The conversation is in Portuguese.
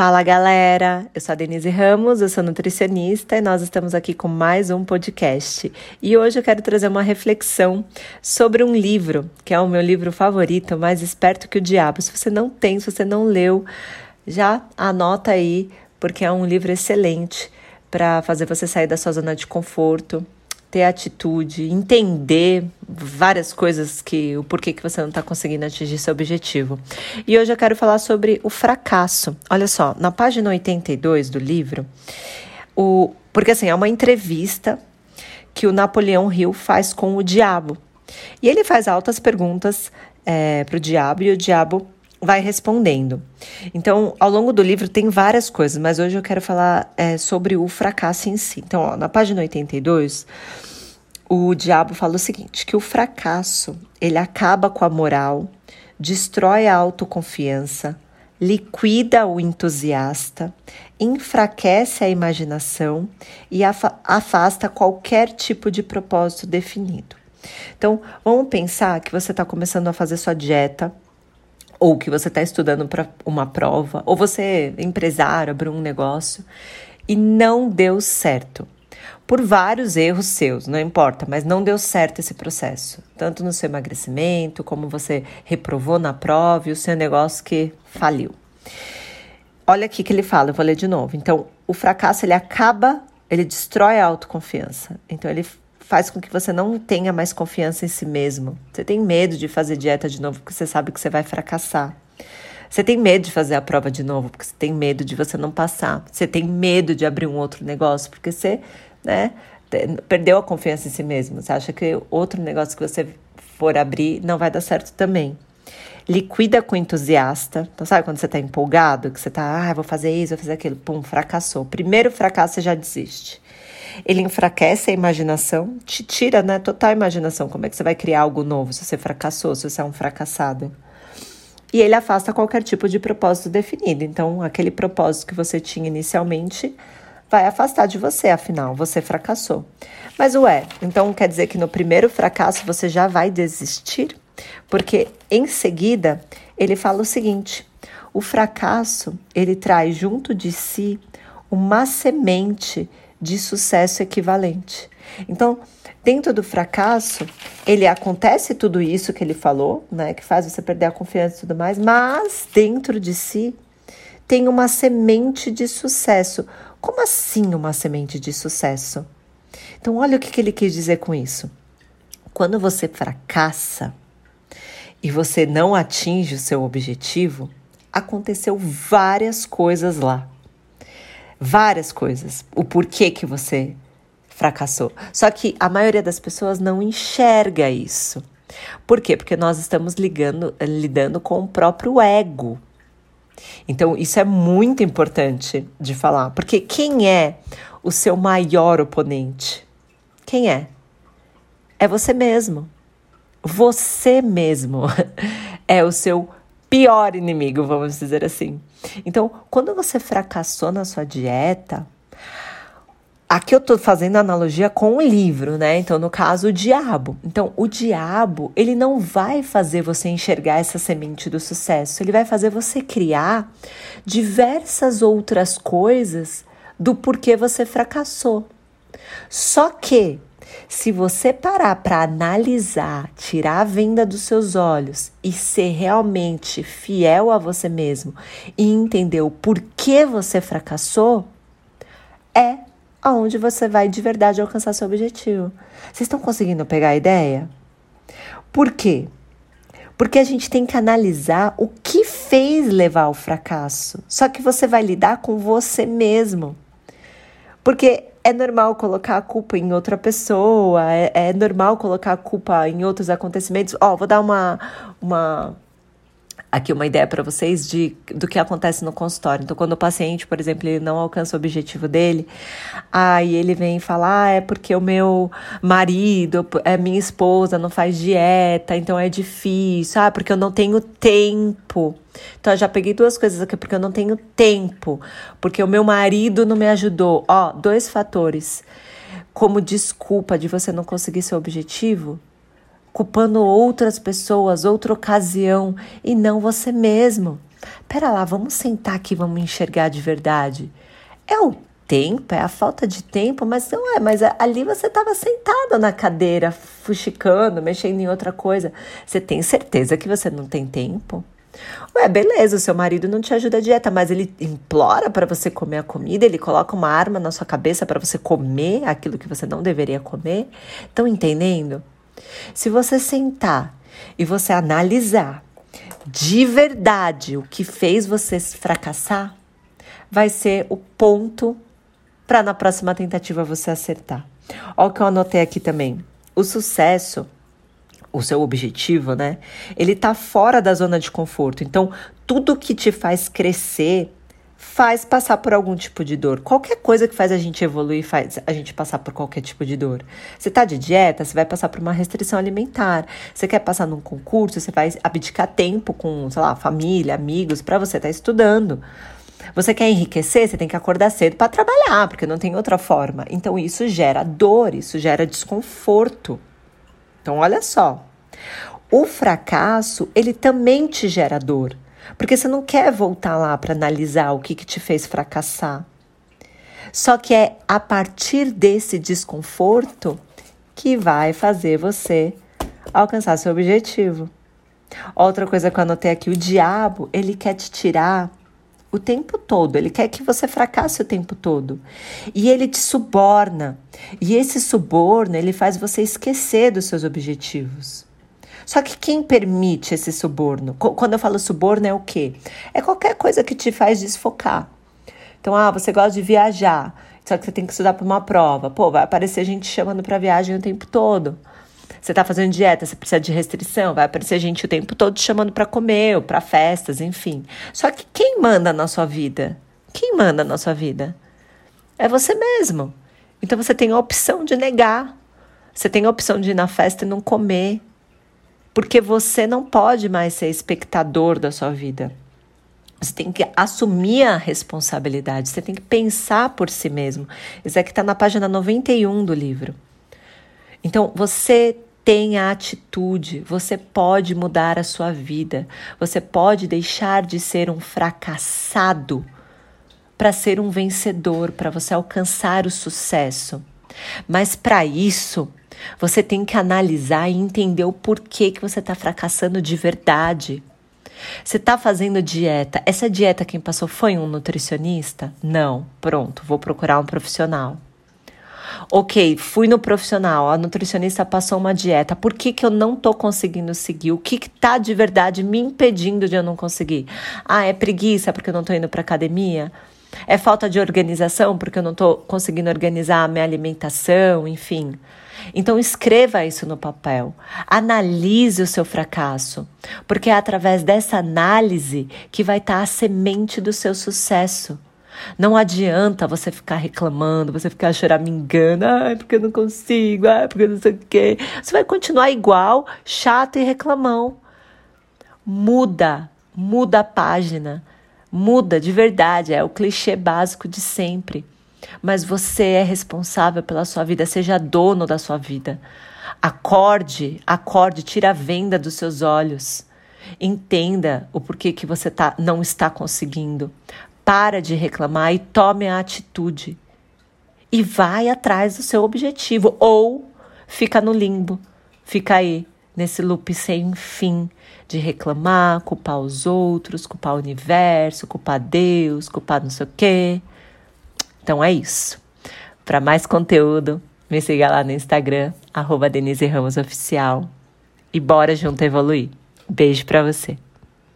Fala galera, eu sou a Denise Ramos, eu sou nutricionista e nós estamos aqui com mais um podcast. E hoje eu quero trazer uma reflexão sobre um livro, que é o meu livro favorito, Mais Esperto que o Diabo. Se você não tem, se você não leu, já anota aí, porque é um livro excelente para fazer você sair da sua zona de conforto, ter atitude, entender várias coisas que o porquê que você não está conseguindo atingir seu objetivo. E hoje eu quero falar sobre o fracasso. Olha só, na página 82 do livro, o porque assim, é uma entrevista que o Napoleão Hill faz com o diabo. E ele faz altas perguntas é, para o diabo e o diabo vai respondendo. Então, ao longo do livro tem várias coisas, mas hoje eu quero falar é, sobre o fracasso em si. Então, ó, na página 82, o diabo fala o seguinte: que o fracasso ele acaba com a moral, destrói a autoconfiança, liquida o entusiasta, enfraquece a imaginação e afasta qualquer tipo de propósito definido. Então, vamos pensar que você está começando a fazer sua dieta ou que você está estudando para uma prova, ou você é empresário, abriu um negócio e não deu certo. Por vários erros seus, não importa, mas não deu certo esse processo. Tanto no seu emagrecimento, como você reprovou na prova e o seu negócio que faliu. Olha aqui que ele fala, eu vou ler de novo. Então, o fracasso ele acaba, ele destrói a autoconfiança. Então, ele faz com que você não tenha mais confiança em si mesmo. Você tem medo de fazer dieta de novo porque você sabe que você vai fracassar. Você tem medo de fazer a prova de novo porque você tem medo de você não passar. Você tem medo de abrir um outro negócio porque você, né, perdeu a confiança em si mesmo. Você acha que outro negócio que você for abrir não vai dar certo também. Liquida com entusiasta. Então, sabe quando você está empolgado, que você está, ah, vou fazer isso, vou fazer aquilo, pum, fracassou. Primeiro fracasso, você já desiste. Ele enfraquece a imaginação, te tira, né, total imaginação. Como é que você vai criar algo novo se você fracassou, se você é um fracassado? E ele afasta qualquer tipo de propósito definido. Então, aquele propósito que você tinha inicialmente vai afastar de você, afinal, você fracassou. Mas ué, então quer dizer que no primeiro fracasso você já vai desistir? Porque em seguida ele fala o seguinte: o fracasso ele traz junto de si uma semente de sucesso equivalente. Então, dentro do fracasso, ele acontece tudo isso que ele falou, né, que faz você perder a confiança e tudo mais, mas dentro de si tem uma semente de sucesso. Como assim uma semente de sucesso? Então, olha o que, que ele quis dizer com isso. Quando você fracassa e você não atinge o seu objetivo, aconteceu várias coisas lá várias coisas, o porquê que você fracassou. Só que a maioria das pessoas não enxerga isso. Por quê? Porque nós estamos ligando, lidando com o próprio ego. Então, isso é muito importante de falar, porque quem é o seu maior oponente? Quem é? É você mesmo. Você mesmo é o seu pior inimigo, vamos dizer assim. Então, quando você fracassou na sua dieta, aqui eu estou fazendo analogia com o livro, né? Então, no caso, o diabo. Então, o diabo, ele não vai fazer você enxergar essa semente do sucesso, ele vai fazer você criar diversas outras coisas do porquê você fracassou. Só que se você parar para analisar, tirar a venda dos seus olhos e ser realmente fiel a você mesmo e entender o porquê você fracassou, é aonde você vai de verdade alcançar seu objetivo. Vocês estão conseguindo pegar a ideia? Por quê? Porque a gente tem que analisar o que fez levar ao fracasso. Só que você vai lidar com você mesmo. Porque é normal colocar a culpa em outra pessoa, é, é normal colocar a culpa em outros acontecimentos. Ó, oh, vou dar uma, uma aqui uma ideia para vocês de, do que acontece no consultório. Então, quando o paciente, por exemplo, ele não alcança o objetivo dele, aí ele vem falar, ah, é porque o meu marido, é minha esposa, não faz dieta, então é difícil, ah, porque eu não tenho tempo. Então, eu já peguei duas coisas aqui, porque eu não tenho tempo, porque o meu marido não me ajudou. Ó, dois fatores. Como desculpa de você não conseguir seu objetivo, culpando outras pessoas, outra ocasião e não você mesmo. Pera lá, vamos sentar aqui, vamos enxergar de verdade. É o tempo, é a falta de tempo, mas não é. Mas ali você estava sentado na cadeira, fuxicando, mexendo em outra coisa. Você tem certeza que você não tem tempo? Ué, beleza, o seu marido não te ajuda a dieta, mas ele implora para você comer a comida, ele coloca uma arma na sua cabeça para você comer aquilo que você não deveria comer. Estão entendendo? Se você sentar e você analisar de verdade o que fez você fracassar, vai ser o ponto para na próxima tentativa você acertar. Olha o que eu anotei aqui também. O sucesso, o seu objetivo, né? Ele tá fora da zona de conforto. Então, tudo que te faz crescer faz passar por algum tipo de dor. Qualquer coisa que faz a gente evoluir faz a gente passar por qualquer tipo de dor. Você tá de dieta, você vai passar por uma restrição alimentar. Você quer passar num concurso, você vai abdicar tempo com, sei lá, família, amigos para você estar tá estudando. Você quer enriquecer, você tem que acordar cedo para trabalhar, porque não tem outra forma. Então isso gera dor, isso gera desconforto. Então olha só. O fracasso, ele também te gera dor, porque você não quer voltar lá para analisar o que, que te fez fracassar. Só que é a partir desse desconforto que vai fazer você alcançar seu objetivo. Outra coisa que eu anotei aqui, o diabo, ele quer te tirar o tempo todo. Ele quer que você fracasse o tempo todo. E ele te suborna. E esse suborno, ele faz você esquecer dos seus objetivos. Só que quem permite esse suborno? Quando eu falo suborno é o quê? É qualquer coisa que te faz desfocar. Então, ah, você gosta de viajar, só que você tem que estudar para uma prova. Pô, vai aparecer gente chamando para viagem o tempo todo. Você está fazendo dieta, você precisa de restrição, vai aparecer gente o tempo todo chamando para comer ou para festas, enfim. Só que quem manda na sua vida? Quem manda na sua vida? É você mesmo. Então você tem a opção de negar. Você tem a opção de ir na festa e não comer. Porque você não pode mais ser espectador da sua vida. Você tem que assumir a responsabilidade, você tem que pensar por si mesmo. Isso aqui está na página 91 do livro. Então, você tem a atitude, você pode mudar a sua vida, você pode deixar de ser um fracassado para ser um vencedor, para você alcançar o sucesso. Mas para isso, você tem que analisar e entender o porquê que você está fracassando de verdade. Você está fazendo dieta. Essa dieta quem passou foi um nutricionista? Não. Pronto, vou procurar um profissional. Ok, fui no profissional, a nutricionista passou uma dieta. Por que, que eu não tô conseguindo seguir? O que, que tá de verdade me impedindo de eu não conseguir? Ah, é preguiça porque eu não tô indo pra academia? É falta de organização porque eu não tô conseguindo organizar a minha alimentação, enfim. Então escreva isso no papel. Analise o seu fracasso, porque é através dessa análise que vai estar a semente do seu sucesso. Não adianta você ficar reclamando, você ficar choramingando, ai, porque eu não consigo, ai, porque não sei o quê. Você vai continuar igual, chato e reclamão. Muda, muda a página. Muda de verdade, é o clichê básico de sempre. Mas você é responsável pela sua vida, seja dono da sua vida. Acorde, acorde, tira a venda dos seus olhos. Entenda o porquê que você tá, não está conseguindo. Para de reclamar e tome a atitude. E vai atrás do seu objetivo. Ou fica no limbo. Fica aí, nesse loop sem fim de reclamar, culpar os outros, culpar o universo, culpar Deus, culpar não sei o quê. Então é isso. Para mais conteúdo, me siga lá no Instagram, Denise Ramos Oficial. E bora junto evoluir. Beijo para você.